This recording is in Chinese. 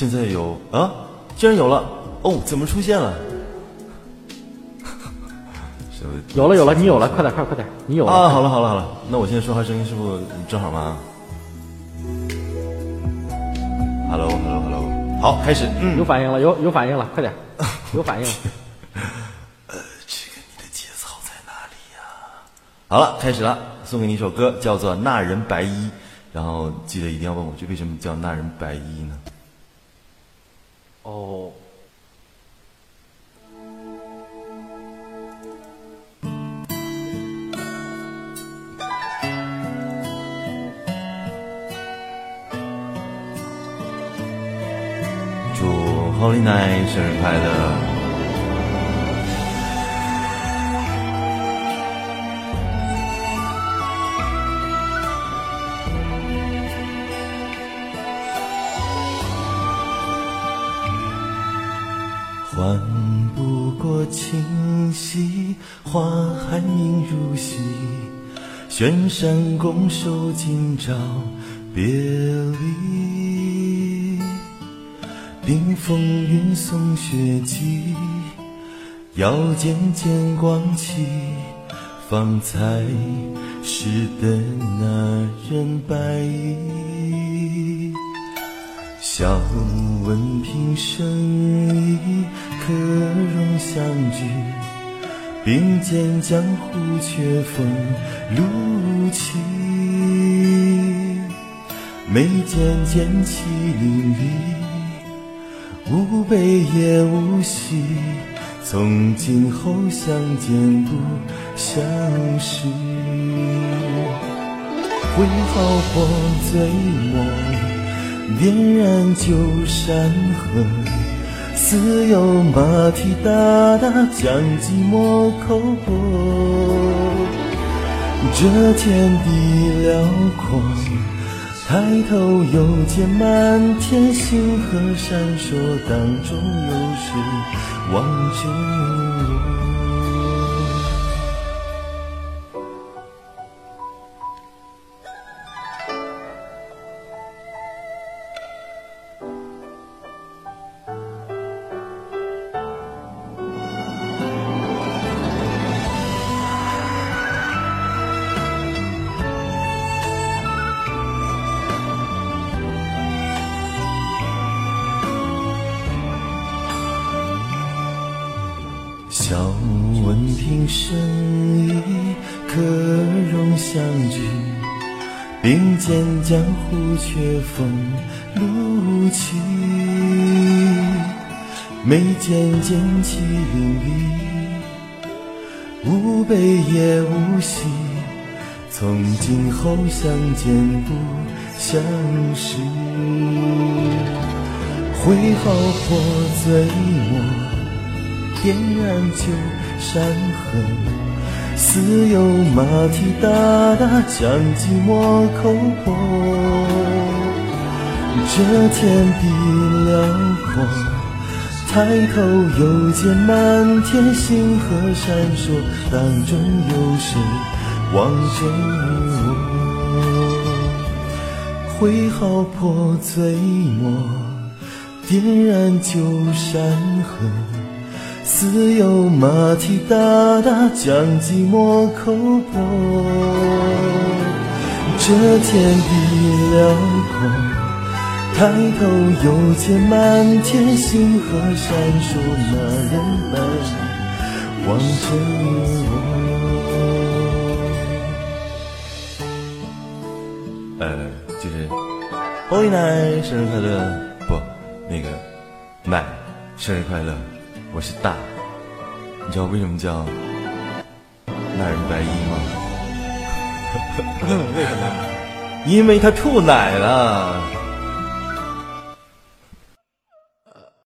现在有啊，竟然有了哦，怎么出现了？有了有了，你有了，快点快快点，你有了啊！好了好了好了，那我现在说话声音是不是正好吗？Hello Hello Hello，好，开始，嗯，有反应了，有有反应了，快点，有反应了。呃，这个你的节操在哪里呀？好了，开始了，送给你一首歌，叫做《那人白衣》，然后记得一定要问我，这为什么叫那人白衣呢？哦。祝 Holy Night，生日快乐！换不过清溪，花海映如洗，悬山拱手今朝别离。冰风云送雪霁，腰间剑光起，方才识得那人白衣。笑问平生意，可容相聚？并肩江湖却风露起，眉间剑气凌厉。无悲也无喜，从今后相见不相识。挥毫破醉墨，点燃旧山河。似有马蹄哒哒将寂寞叩破。这天地辽阔。抬头又见满天星河闪烁，当中有谁望着我笑问平生意，可容相聚？并肩江湖，却风露起。眉间剑气凌厉，无悲也无喜。从今后相见不相识，挥毫破醉墨。点燃旧山河，似有马蹄哒哒将寂寞扣破。这天地辽阔，抬头又见满天星河闪烁，当中有谁望着我？挥毫破醉墨，点燃旧山河。似有马蹄哒哒将寂寞扣破，这天地辽阔，抬头又见满天星河闪烁，那人们望着我。呃，就是 Holy Night 生日快乐，不，那个麦生日快乐。我是大，你知道为什么叫那人白衣吗？为什么？因为他吐奶了。